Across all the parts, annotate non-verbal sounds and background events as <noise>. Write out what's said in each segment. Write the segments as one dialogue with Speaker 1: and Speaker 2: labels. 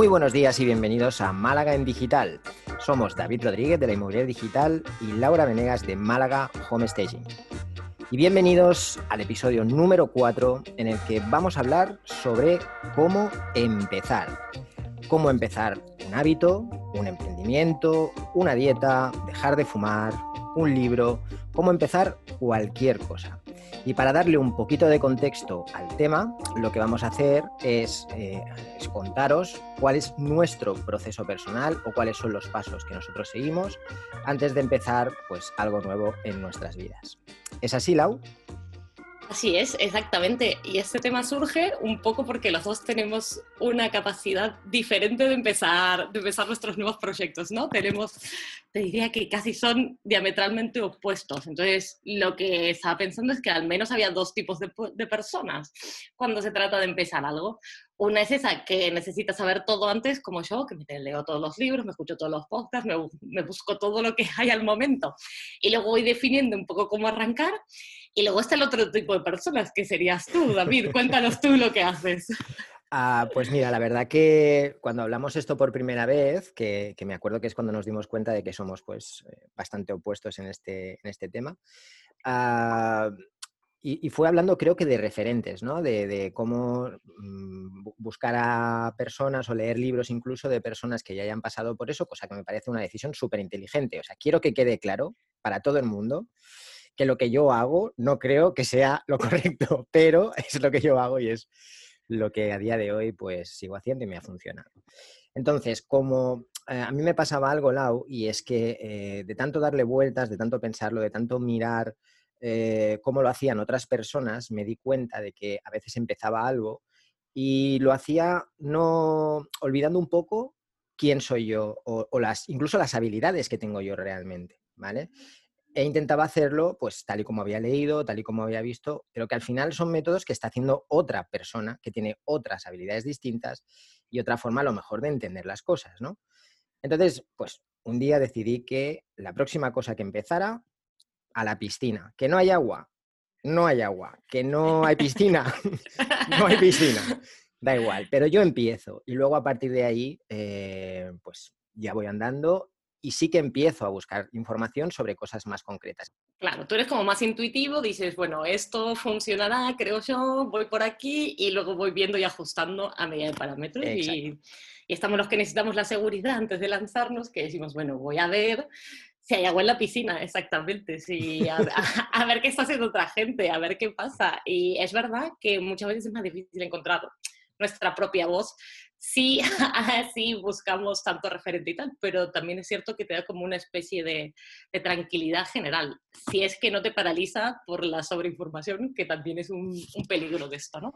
Speaker 1: Muy buenos días y bienvenidos a Málaga en Digital. Somos David Rodríguez de la Inmobiliaria Digital y Laura Venegas de Málaga Home Staging. Y bienvenidos al episodio número 4 en el que vamos a hablar sobre cómo empezar. Cómo empezar un hábito, un emprendimiento, una dieta, dejar de fumar, un libro, cómo empezar cualquier cosa. Y para darle un poquito de contexto al tema, lo que vamos a hacer es, eh, es, contaros cuál es nuestro proceso personal o cuáles son los pasos que nosotros seguimos antes de empezar pues, algo nuevo en nuestras vidas. ¿Es así, Lau?
Speaker 2: Así es, exactamente. Y este tema surge un poco porque los dos tenemos una capacidad diferente de empezar, de empezar nuestros nuevos proyectos, ¿no? Tenemos, te diría que casi son diametralmente opuestos. Entonces, lo que estaba pensando es que al menos había dos tipos de, de personas cuando se trata de empezar algo. Una es esa que necesita saber todo antes, como yo, que me leo todos los libros, me escucho todos los podcasts, me, me, busco todo lo que hay al momento. Y luego voy definiendo un poco cómo arrancar. Y luego está el otro tipo de personas, que serías tú, David. <laughs> Cuéntanos tú lo que haces.
Speaker 1: Ah, pues mira, la verdad que cuando hablamos esto por primera vez, que, que, me acuerdo que es cuando nos dimos cuenta de que somos pues bastante opuestos en este, en este tema, ah, y, y, fue hablando creo que de referentes, ¿no? De, de, cómo mmm, buscar a personas o leer libros incluso de personas que ya hayan pasado por eso, cosa que me parece una decisión súper inteligente. O sea, quiero que quede claro para todo el mundo que lo que yo hago no creo que sea lo <laughs> correcto, pero es lo que yo hago y es lo que a día de hoy pues sigo haciendo y me ha funcionado. Entonces, como eh, a mí me pasaba algo, Lau, y es que eh, de tanto darle vueltas, de tanto pensarlo, de tanto mirar eh, cómo lo hacían otras personas, me di cuenta de que a veces empezaba algo y lo hacía no olvidando un poco quién soy yo o, o las, incluso las habilidades que tengo yo realmente, ¿vale? E intentaba hacerlo pues tal y como había leído, tal y como había visto, pero que al final son métodos que está haciendo otra persona que tiene otras habilidades distintas y otra forma a lo mejor de entender las cosas, ¿no? Entonces, pues un día decidí que la próxima cosa que empezara a la piscina, que no hay agua, no hay agua, que no hay piscina, <laughs> no hay piscina, da igual, pero yo empiezo y luego a partir de ahí, eh, pues ya voy andando y sí que empiezo a buscar información sobre cosas más concretas.
Speaker 2: Claro, tú eres como más intuitivo, dices, bueno, esto funcionará, creo yo, voy por aquí y luego voy viendo y ajustando a medida de parámetros. Y, y, estamos los que necesitamos la seguridad antes de lanzarnos, que decimos, bueno, voy a ver si hay agua en la piscina, exactamente, sí, a, a, <laughs> <laughs> a ver qué está haciendo otra gente, a ver qué pasa. Y es verdad que muchas veces es más difícil encontrar nuestra propia voz sí, <laughs> sí buscamos tanto referente y tal, pero también es cierto que te da como una especie de, de tranquilidad general, si es que no te paraliza por la sobreinformación, que también es un, un peligro de esto, ¿no?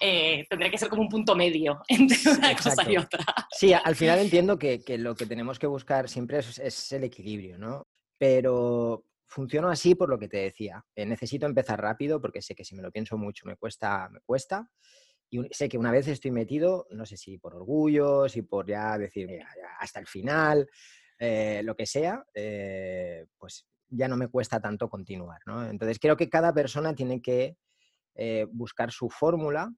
Speaker 2: Eh, tendría que ser como un punto medio <laughs> entre una Exacto. cosa y otra.
Speaker 1: Sí, al final entiendo que, que lo que tenemos que buscar siempre es, es el equilibrio, ¿no? Pero funciono así por lo que te decía. Eh, necesito empezar rápido porque sé que si me lo pienso mucho me cuesta, me cuesta. Y sé que una vez estoy metido, no sé si por orgullo, si por ya decir mira, ya hasta el final, eh, lo que sea, eh, pues ya no me cuesta tanto continuar. ¿no? Entonces creo que cada persona tiene que eh, buscar su fórmula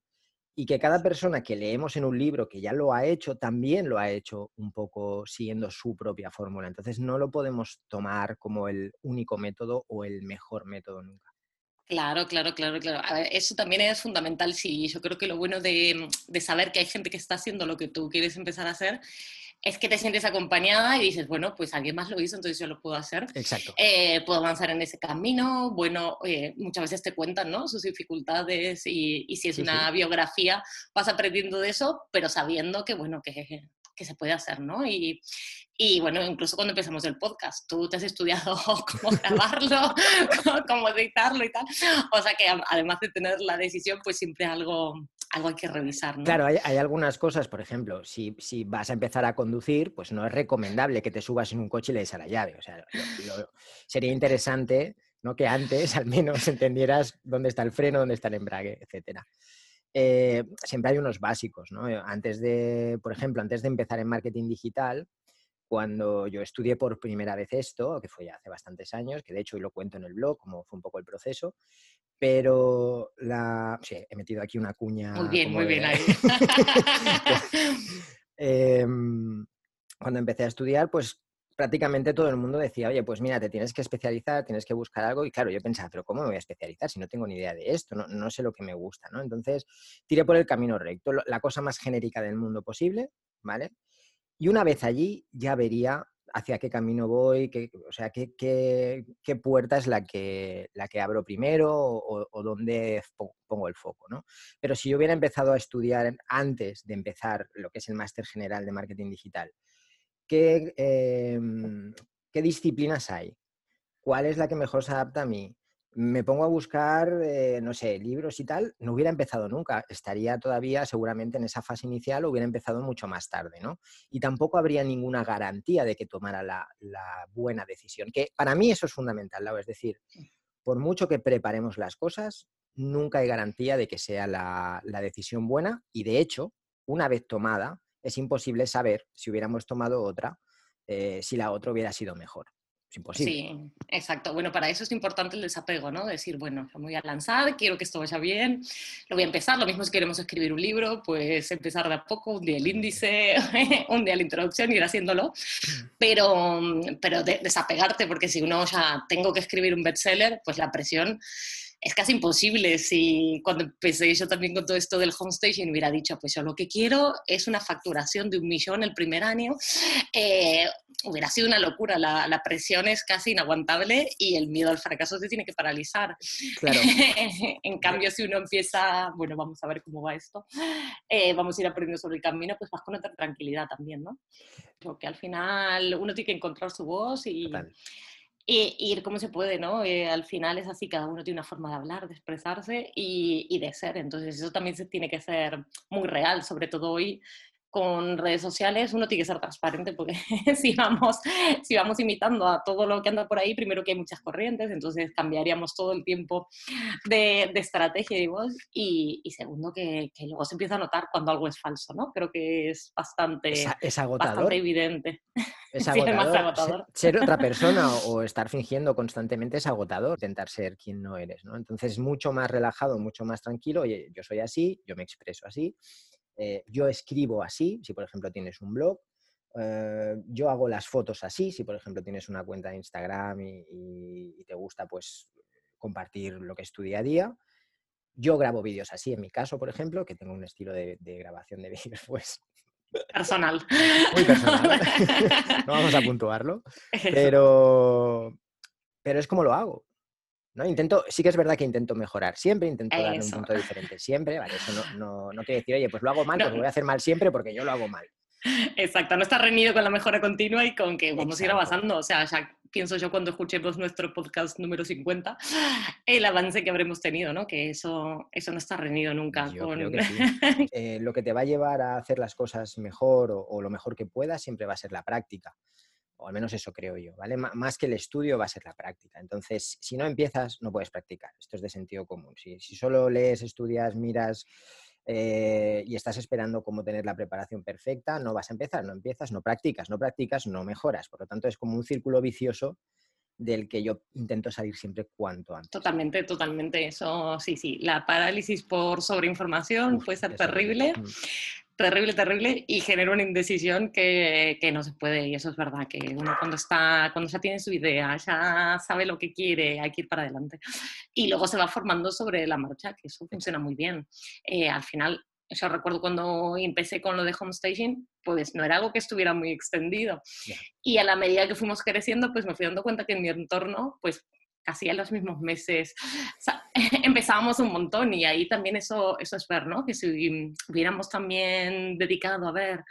Speaker 1: y que cada persona que leemos en un libro que ya lo ha hecho, también lo ha hecho un poco siguiendo su propia fórmula. Entonces no lo podemos tomar como el único método o el mejor método nunca.
Speaker 2: Claro, claro, claro, claro. A ver, eso también es fundamental, sí. Yo creo que lo bueno de, de, saber que hay gente que está haciendo lo que tú quieres empezar a hacer es que te sientes acompañada y dices, bueno, pues alguien más lo hizo, entonces yo lo puedo hacer.
Speaker 1: Exacto.
Speaker 2: Eh, puedo avanzar en ese camino. Bueno, eh, muchas veces te cuentan, ¿no? Sus dificultades y, y si es sí, una sí. biografía, vas aprendiendo de eso, pero sabiendo que, bueno, que, que se puede hacer, ¿no? Y, y bueno, incluso cuando empezamos el podcast, tú te has estudiado <laughs> cómo grabarlo, <laughs> cómo editarlo y tal. O sea que además de tener la decisión, pues siempre algo, algo hay que revisar. ¿no?
Speaker 1: Claro, hay, algunas cosas, por ejemplo, si, si, vas a empezar a conducir, pues no es recomendable que te subas en un coche y le des a la llave. O sea, sería interesante ¿no? que antes al menos <laughs> entendieras dónde está el freno, dónde está el embrague, etcétera. Eh, siempre hay unos básicos, ¿no? Antes de, por ejemplo, antes de empezar en marketing digital, cuando yo estudié por primera vez esto, que fue ya hace bastantes años, que de hecho hoy lo cuento en el blog, como fue un poco el proceso, pero la... Sí, he metido aquí una cuña...
Speaker 2: Muy bien, muy
Speaker 1: de...
Speaker 2: bien ahí. <laughs> <laughs>
Speaker 1: Em, cuando empecé a estudiar, pues prácticamente todo el mundo decía, oye, pues mira, te tienes que especializar, tienes que buscar algo. Y claro, yo pensaba, pero ¿cómo me voy a especializar si no tengo ni idea de esto? No, no sé lo que me gusta, ¿no? Entonces, tiré por el camino recto, la cosa más genérica del mundo posible, ¿vale? Y una vez allí ya vería hacia qué camino voy, qué, o sea, qué, qué, puerta es la que, la que abro primero o, dónde pongo el foco, ¿no? Pero si yo hubiera empezado a estudiar antes de empezar lo que es el máster general de marketing digital, ¿qué, em, ¿qué disciplinas hay? ¿Cuál es la que mejor se adapta a mí? me pongo a buscar, eh, no sé, libros y tal, no hubiera empezado nunca. Estaría todavía seguramente en esa fase inicial o hubiera empezado mucho más tarde, ¿no? Y tampoco habría ninguna garantía de que tomara la, buena decisión, que para mí eso es fundamental, Es decir, por mucho que preparemos las cosas, nunca hay garantía de que sea la, decisión buena y de hecho, una vez tomada, es imposible saber si hubiéramos tomado otra, eh, si la otra hubiera sido mejor.
Speaker 2: Sí, exacto. Bueno, para eso es importante el desapego, ¿no? Decir, bueno, me voy a lanzar, quiero que esto vaya bien, lo voy a empezar. Lo mismo si queremos escribir un libro, pues empezar de a poco, un día el índice, <laughs> un día la introducción, ir haciéndolo. Pero, pero desapegarte, porque si uno ya tengo que escribir un bestseller, pues la presión es casi imposible si cuando empecé yo también con todo esto del home station hubiera dicho, pues yo lo que quiero es una facturación de un millón el primer año, eh, hubiera sido una locura, la, la, presión es casi inaguantable y el miedo al fracaso se tiene que paralizar.
Speaker 1: Claro. <laughs>
Speaker 2: en cambio, si uno empieza, bueno, vamos a ver cómo va esto, eh, vamos a ir aprendiendo sobre el camino, pues vas con otra tranquilidad también, ¿no? Porque al final uno tiene que encontrar su voz y y, ir como se puede, ¿no? Eh, al final es así, cada uno tiene una forma de hablar, de expresarse y, y, de ser. Entonces eso también se tiene que ser muy real, sobre todo hoy con redes sociales uno tiene que ser transparente porque <laughs> si vamos, si vamos imitando a todo lo que anda por ahí, primero que hay muchas corrientes, entonces cambiaríamos todo el tiempo de, de estrategia y voz y, y segundo que, que, luego se empieza a notar cuando algo es falso, ¿no? Creo que es bastante,
Speaker 1: es, agotador.
Speaker 2: evidente.
Speaker 1: Es <laughs> agotador. Ser, otra persona <laughs> o estar fingiendo constantemente es agotador, intentar ser quien no eres, ¿no? Entonces mucho más relajado, mucho más tranquilo, oye, yo soy así, yo me expreso así eh, yo escribo así, si por ejemplo tienes un blog, eh, yo hago las fotos así, si por ejemplo tienes una cuenta de Instagram y, te gusta pues compartir lo que es tu día a día. Yo grabo vídeos así, en mi caso, por ejemplo, que tengo un estilo de, grabación de <laughs> vídeos pues
Speaker 2: personal.
Speaker 1: Muy personal. <laughs> <laughs> no vamos a puntuarlo. Pero, pero es como lo hago. ¿No? Intento, sí que es verdad que intento mejorar siempre, intento darle un punto diferente siempre, ¿vale? Eso no, no, no, quiere decir, oye, pues lo hago mal, pues lo voy a hacer mal siempre porque yo lo hago mal.
Speaker 2: Exacto, no está reñido con la mejora continua y con que vamos a ir avanzando. O sea, ya pienso yo cuando escuchemos nuestro podcast número 50, el avance que habremos tenido, ¿no? Que eso, eso no está reñido nunca. <laughs>
Speaker 1: Eh, lo que te va a llevar a hacer las cosas mejor o, o, lo mejor que puedas siempre va a ser la práctica o al menos eso creo yo, ¿vale? más que el estudio va a ser la práctica. Entonces, si no empiezas, no puedes practicar. Esto es de sentido común. Si, solo lees, estudias, miras eh, y estás esperando cómo tener la preparación perfecta, no vas a empezar, no empiezas, no practicas, no practicas, no mejoras. Por lo tanto, es como un círculo vicioso del que yo intento salir siempre cuanto antes.
Speaker 2: Totalmente, totalmente. Eso, sí, sí. La parálisis por sobreinformación puede ser terrible. Mm terrible, terrible y genera una indecisión que, que, no se puede y eso es verdad, que uno cuando está, cuando ya tiene su idea, ya sabe lo que quiere, hay que ir para adelante y luego se va formando sobre la marcha, que eso funciona muy bien. Eh, al final, yo recuerdo cuando empecé con lo de home staging, pues no era algo que estuviera muy extendido. Y a la medida que fuimos creciendo, pues me fui dando cuenta que en mi entorno, pues casi en los mismos meses <laughs> empezábamos un montón y ahí también eso, eso es ver, ¿no? Que si hubiéramos también dedicado a ver,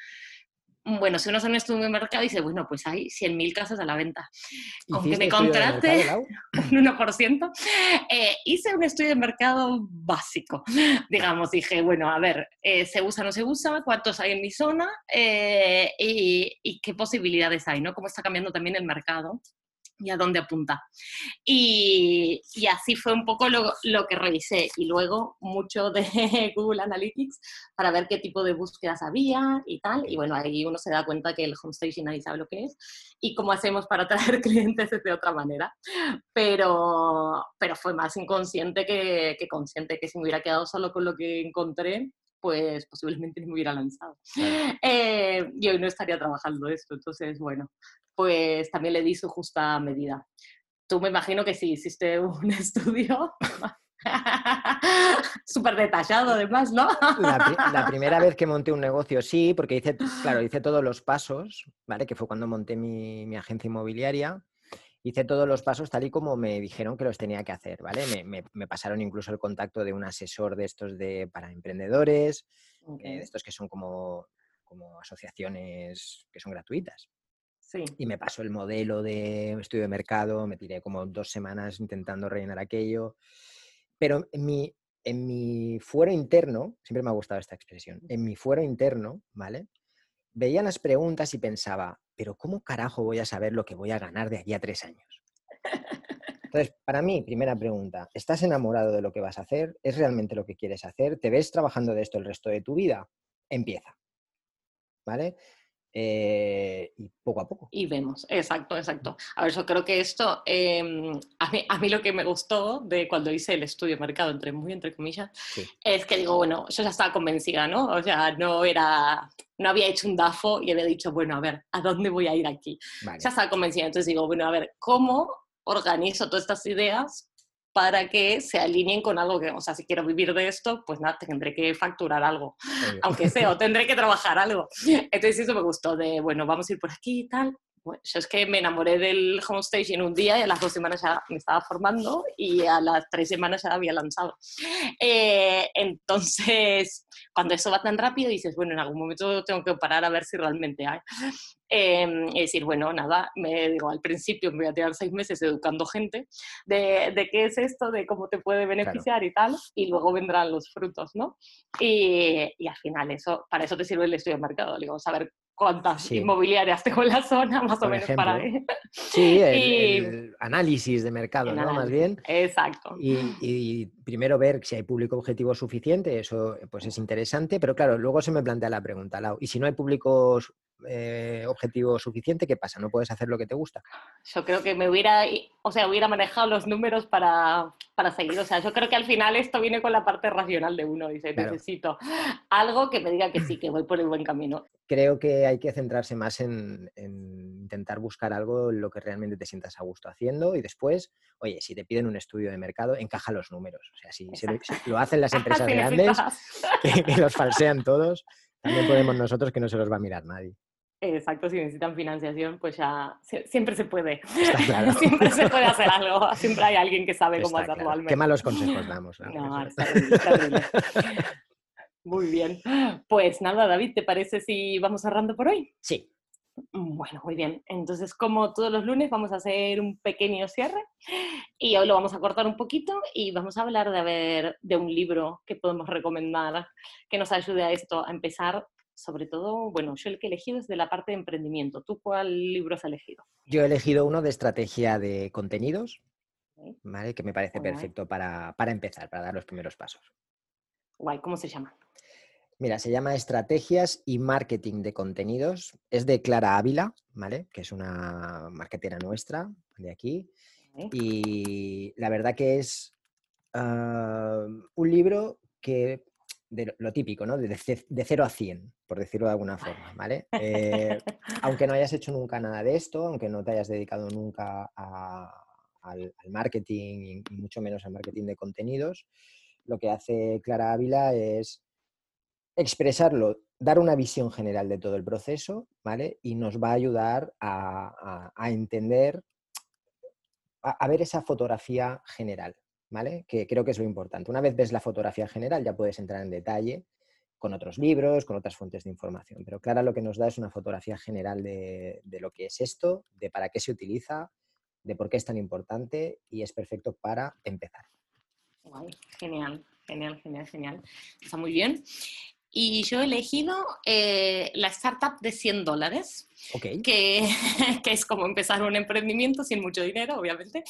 Speaker 2: bueno, si uno hace un estudio de mercado dice, bueno, pues hay 100.000 casas a la venta. Con que me contrate <laughs> un 1%, eh, hice un estudio de mercado básico. <laughs> Digamos, dije, bueno, a ver, eh, ¿se usa o no se usa? ¿Cuántos hay en mi zona? Eh, y, y, qué posibilidades hay, ¿no? ¿Cómo está cambiando también el mercado? Y a dónde apunta. Y, y así fue un poco lo, lo, que revisé. Y luego mucho de <laughs> Google Analytics para ver qué tipo de búsquedas había y tal. Y bueno, ahí uno se da cuenta que el homestaging nadie sabe lo que es y cómo hacemos para atraer <laughs> clientes de otra manera. Pero, pero fue más inconsciente que, que consciente, que si me hubiera quedado solo con lo que encontré, pues posiblemente no <laughs> me hubiera lanzado. Eh, y hoy no estaría trabajando esto. Entonces, bueno, pues también le di su justa medida. Tú me imagino que sí hiciste un <laughs> estudio <laughs> Súper detallado, además, ¿no?
Speaker 1: la, primera vez que monté un negocio, sí, porque hice, claro, hice todos los pasos, ¿vale? Que fue cuando monté mi, agencia inmobiliaria. Hice todos los pasos tal y como me dijeron que los tenía que hacer, ¿vale? Me, pasaron incluso el contacto de un asesor de estos de, para emprendedores, eh, de estos que son como, como asociaciones que son gratuitas. Sí. Y me pasó el modelo de estudio de mercado, me tiré como dos semanas intentando rellenar aquello. Pero en mi, en mi fuero interno, siempre me ha gustado esta expresión, en mi fuero interno, ¿vale? Veía las preguntas y pensaba, pero ¿cómo carajo voy a saber lo que voy a ganar de aquí a tres años? <laughs> Entonces, para mí, primera pregunta, ¿estás enamorado de lo que vas a hacer? ¿Es realmente lo que quieres hacer? ¿Te ves trabajando de esto el resto de tu vida? Empieza. ¿Vale? Eh, y poco a poco.
Speaker 2: Y vemos, exacto, exacto. A ver, yo creo que esto, em, a, mí, a, mí, lo que me gustó de cuando hice el estudio de mercado, entre muy entre comillas, es que digo, bueno, yo ya estaba convencida, ¿no? O sea, no era, no había hecho un DAFO y había dicho, bueno, a ver, ¿a dónde voy a ir aquí? Ya estaba convencida, entonces digo, bueno, a ver, ¿cómo organizo todas estas ideas para que se alineen con algo que, o sea, si quiero vivir de esto, pues nada, tendré que facturar algo, aunque sea, o <laughs> tendré que trabajar algo. Entonces eso me gustó de, bueno, vamos a ir por aquí y tal. Bueno, yo es que me enamoré del homestage en un día y a las dos semanas ya me estaba formando y a las tres semanas ya había lanzado. Eh, entonces, cuando eso va tan rápido, dices, bueno, en algún momento tengo que parar a ver si realmente hay. Eh, y decir, bueno, nada, me digo, al principio me voy a tirar seis meses educando gente de, de qué es esto, de cómo te puede beneficiar y tal, y luego vendrán los frutos, ¿no? Y, y, al final, eso, para eso te sirve el estudio de mercado, digo, saber cuántas inmobiliarias tengo en la zona, más o menos para ahí.
Speaker 1: Sí, el, análisis de mercado, ¿no? Más bien.
Speaker 2: Exacto.
Speaker 1: Y, y, primero ver si hay público objetivo suficiente, eso pues es interesante, pero claro, luego se me plantea la pregunta, Lau, ¿y si no hay públicos eh, objetivo suficiente, ¿qué pasa? ¿No puedes hacer lo que te gusta?
Speaker 2: Yo creo que me hubiera, o sea, hubiera manejado los números para, para seguir. O sea, yo creo que al final esto viene con la parte racional de uno. Dice, necesito algo que me diga que sí, que voy por el buen camino.
Speaker 1: Creo que hay que centrarse más en, intentar buscar algo en lo que realmente te sientas a gusto haciendo y después, oye, si te piden un estudio de mercado, encaja los números. O sea, si, lo, hacen las <laughs> empresas grandes, que los falsean todos, también podemos nosotros que no se los va a mirar nadie.
Speaker 2: Exacto, si necesitan financiación, pues ya siempre se puede. <laughs> siempre se puede hacer <laughs> algo. Siempre hay alguien que sabe cómo hacerlo al menos.
Speaker 1: Qué malos consejos damos.
Speaker 2: No, <laughs> Muy bien. Pues nada, David, ¿te parece si vamos cerrando por hoy?
Speaker 1: Sí.
Speaker 2: Bueno, muy bien. Entonces, como todos los lunes, vamos a hacer un pequeño cierre y hoy lo vamos a cortar un poquito y vamos a hablar de, ver, de un libro que podemos recomendar que nos ayude a esto, a empezar sobre todo, bueno, yo el que he elegido es de la parte de emprendimiento. ¿Tú cuál libro has elegido?
Speaker 1: Yo he elegido uno de estrategia de contenidos, ¿vale? que me parece perfecto para, empezar, para dar los primeros pasos.
Speaker 2: Guay, ¿cómo se llama?
Speaker 1: Mira, se llama Estrategias y Marketing de Contenidos. Es de Clara Ávila, ¿vale? Que es una marketera nuestra de aquí. Y la verdad que es ah, un libro que de lo típico, ¿no? De, de, 0 a 100, por decirlo de alguna forma, ¿vale? Eh, <laughs> aunque no hayas hecho nunca nada de esto, aunque no te hayas dedicado nunca al, marketing y mucho menos al marketing de contenidos, lo que hace Clara Ávila es expresarlo, dar una visión general de todo el proceso, ¿vale? Y nos va a ayudar a, entender, a ver esa fotografía general, que creo que es lo importante. Una vez ves la fotografía general ya puedes entrar en detalle con otros libros, con otras fuentes de información. Pero Clara lo que nos da es una fotografía general de, lo que es esto, de para qué se utiliza, de por qué es tan importante y es perfecto para empezar.
Speaker 2: genial, genial, genial, genial. Está muy bien. Y yo he elegido eh, la startup de 100 dólares, que, <laughs> que, es como empezar un emprendimiento sin mucho dinero, obviamente.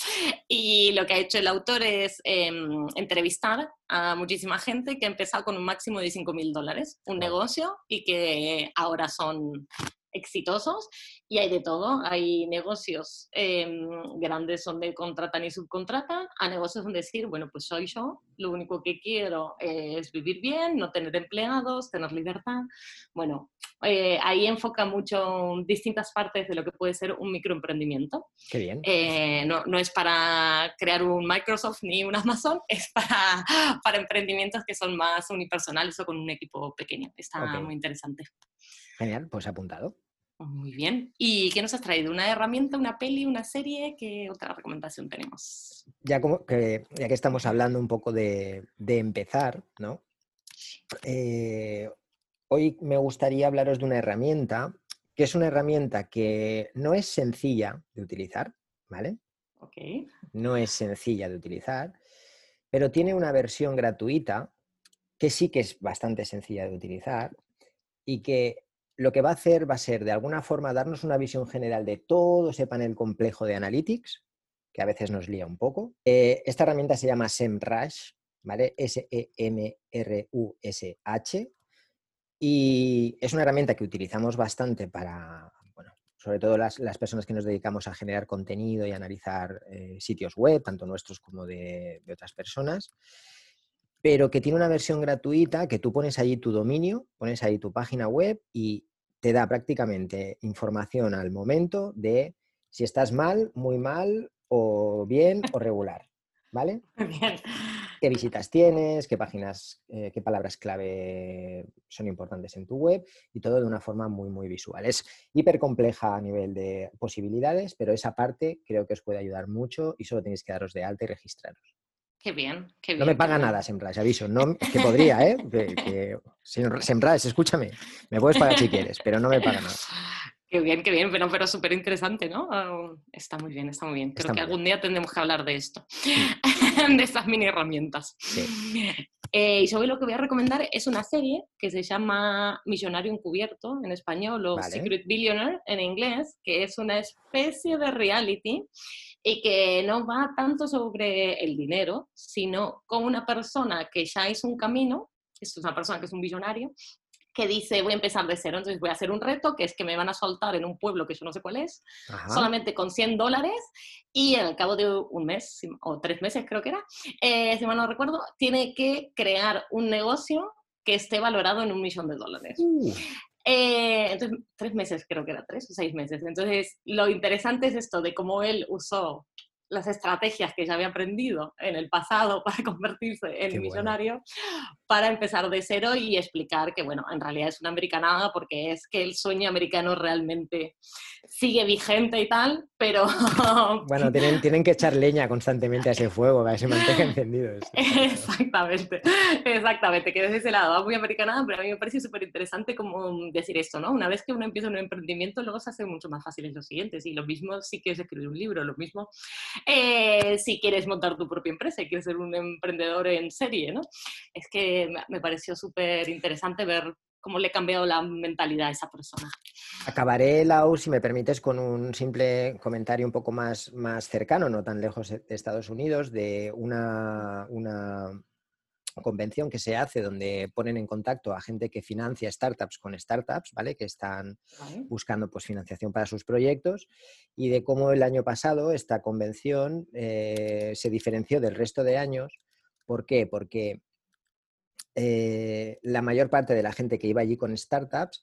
Speaker 2: Y lo que ha hecho el autor es em, entrevistar a muchísima gente que ha empezado con un máximo de 5 mil dólares, un negocio, y que ahora son exitosos y hay de todo. Hay negocios em, grandes donde contratan y subcontratan, a negocios donde decir, bueno, pues soy yo, lo único que quiero es vivir bien, no tener empleados, tener libertad. Bueno, eh, ahí enfoca mucho distintas partes de lo que puede ser un microemprendimiento.
Speaker 1: Qué bien.
Speaker 2: Eh, no, no, es para crear un Microsoft ni un Amazon, <laughs> es para, para emprendimientos que son más unipersonales o con un equipo pequeño. Está muy interesante.
Speaker 1: Genial, pues apuntado.
Speaker 2: Muy bien. ¿Y qué nos has traído? ¿Una herramienta, una peli, una serie? ¿Qué otra recomendación tenemos?
Speaker 1: Ya, como que, ya que estamos hablando un poco de, empezar, ¿no? Eh, hoy me gustaría hablaros de una herramienta que es una herramienta que no es sencilla de utilizar, ¿vale?
Speaker 2: Ok.
Speaker 1: No es sencilla de utilizar, pero tiene una versión gratuita que sí que es bastante sencilla de utilizar y que lo que va a hacer va a ser de alguna forma darnos una visión general de todo ese panel complejo de analytics, que a veces nos lía un poco. Eh, esta herramienta se llama SEMrush, ¿vale? S-E-M-R-U-S-H. Y es una herramienta que utilizamos bastante para, bueno, sobre todo las, personas que nos dedicamos a generar contenido y analizar eh, sitios web, tanto nuestros como de, de otras personas pero que tiene una versión gratuita que tú pones allí tu dominio, pones ahí tu página web y te da prácticamente información al momento de si estás mal, muy mal, o bien o regular. ¿Vale? <laughs>
Speaker 2: Bien.
Speaker 1: ¿Qué visitas tienes? ¿Qué páginas, eh, qué palabras clave son importantes en tu web? Y todo de una forma muy, muy visual. Es hiper compleja a nivel de posibilidades, pero esa parte creo que os puede ayudar mucho y solo tenéis que daros de alta y registraros.
Speaker 2: Qué bien, qué bien.
Speaker 1: No me paga nada Semrush, aviso. No, que podría, ¿eh? <laughs> Que, que, escúchame, me puedes pagar si quieres, pero no me paga nada.
Speaker 2: Qué bien, qué bien, pero, pero súper interesante, ¿no? Ah, está muy bien, está muy bien. Creo que algún día tendremos que hablar de esto, <laughs> de estas mini herramientas. Eh, y sobre lo que voy a recomendar es una serie que se llama Millonario Encubierto en español o Secret Billionaire en inglés, que es una especie de reality y que no va tanto sobre el dinero, sino con una persona que ya hizo un camino, es una persona que es un billonario, que dice voy a empezar de cero, entonces voy a hacer un reto que es que me van a soltar en un pueblo que yo no sé cuál es, solamente con 100 dólares y al cabo de un mes o tres meses creo que era, eh, si mal no recuerdo, tiene que crear un negocio que esté valorado en un millón de dólares. Uh. Eh, entonces, tres meses creo que era, tres o seis meses. Entonces, lo interesante es esto de cómo él usó las estrategias que ya había aprendido en el pasado <laughs> para convertirse en millonario, para empezar de cero y explicar que, bueno, en realidad es una americanada porque es que el sueño americano realmente sigue vigente y tal, pero... <laughs>
Speaker 1: Bueno, tienen, tienen que echar leña constantemente a ese fuego para que se mantenga <laughs> encendido.
Speaker 2: exactamente, exactamente, que desde ese lado va muy americanada, pero a mí me parece súper interesante como decir esto, ¿no? Una vez que uno empieza un emprendimiento, luego se hace mucho más fácil en los siguientes y lo mismo si quieres escribir un libro, lo mismo eh, si quieres montar tu propia empresa y quieres ser un emprendedor en serie, ¿no? Es que me pareció súper interesante ver cómo le ha cambiado la mentalidad a esa persona.
Speaker 1: Acabaré, Lau, si me permites, con un simple comentario un poco más, más cercano, no tan lejos de Estados Unidos, de una, una convención que se hace donde ponen en contacto a gente que financia startups con startups, ¿vale? Que están buscando pues, financiación para sus proyectos y de cómo el año pasado esta convención eh, se diferenció del resto de años. ¿Por qué? Porque eh, la mayor parte de la gente que iba allí con startups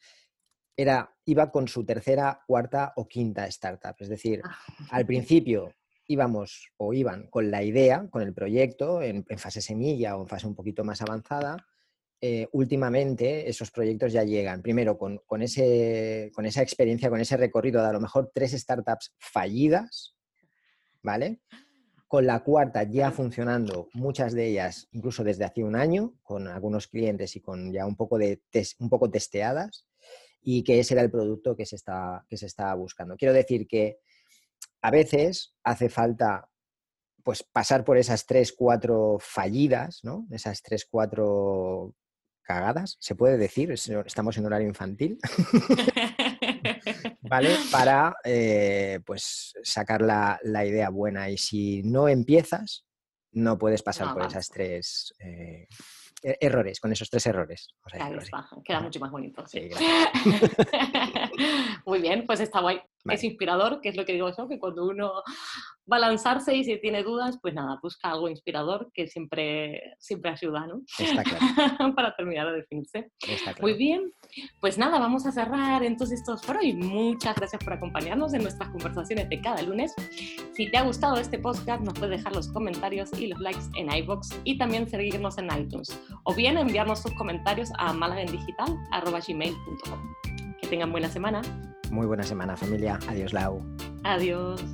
Speaker 1: era, iba con su tercera, cuarta o quinta startup. Es decir, ah. al <laughs> principio íbamos o iban con la idea, con el proyecto, en, fase semilla o en fase un poquito más avanzada. Eh, últimamente esos proyectos ya llegan, primero con, ese, con esa experiencia, con ese recorrido de a lo mejor tres startups fallidas, ¿vale? Con la cuarta ya funcionando, muchas de ellas incluso desde hace un año, con algunos clientes y con ya un poco, de un poco testeadas, y que ese era el producto que se, está, que se está buscando. Quiero decir que a veces hace falta pues pasar por esas tres, cuatro fallidas, ¿no? Esas tres, cuatro cagadas, se puede decir, estamos en horario infantil, <laughs> ¿vale? Para eh, pues sacar la, idea buena y si no empiezas, no puedes pasar por esas tres, eh, e, errores, con esos tres errores.
Speaker 2: queda mucho más bonito. <laughs> Muy bien, pues está guay. Es inspirador, que es lo que digo yo, que cuando uno va a lanzarse y si tiene dudas, pues nada, busca algo inspirador que siempre, siempre ayuda, ¿no?
Speaker 1: Está claro. <laughs>
Speaker 2: Para terminar de definirse. Muy bien, pues nada, vamos a cerrar entonces esto por hoy. Muchas gracias por acompañarnos en nuestras conversaciones de cada lunes. Si te ha gustado este podcast, nos puedes dejar los comentarios y los likes en iBox y también seguirnos en iTunes. O bien enviarnos tus comentarios a malagendigital.gmail.com. Que tengan buena semana.
Speaker 1: Muy buena semana, familia. Adiós, Lau.
Speaker 2: Adiós.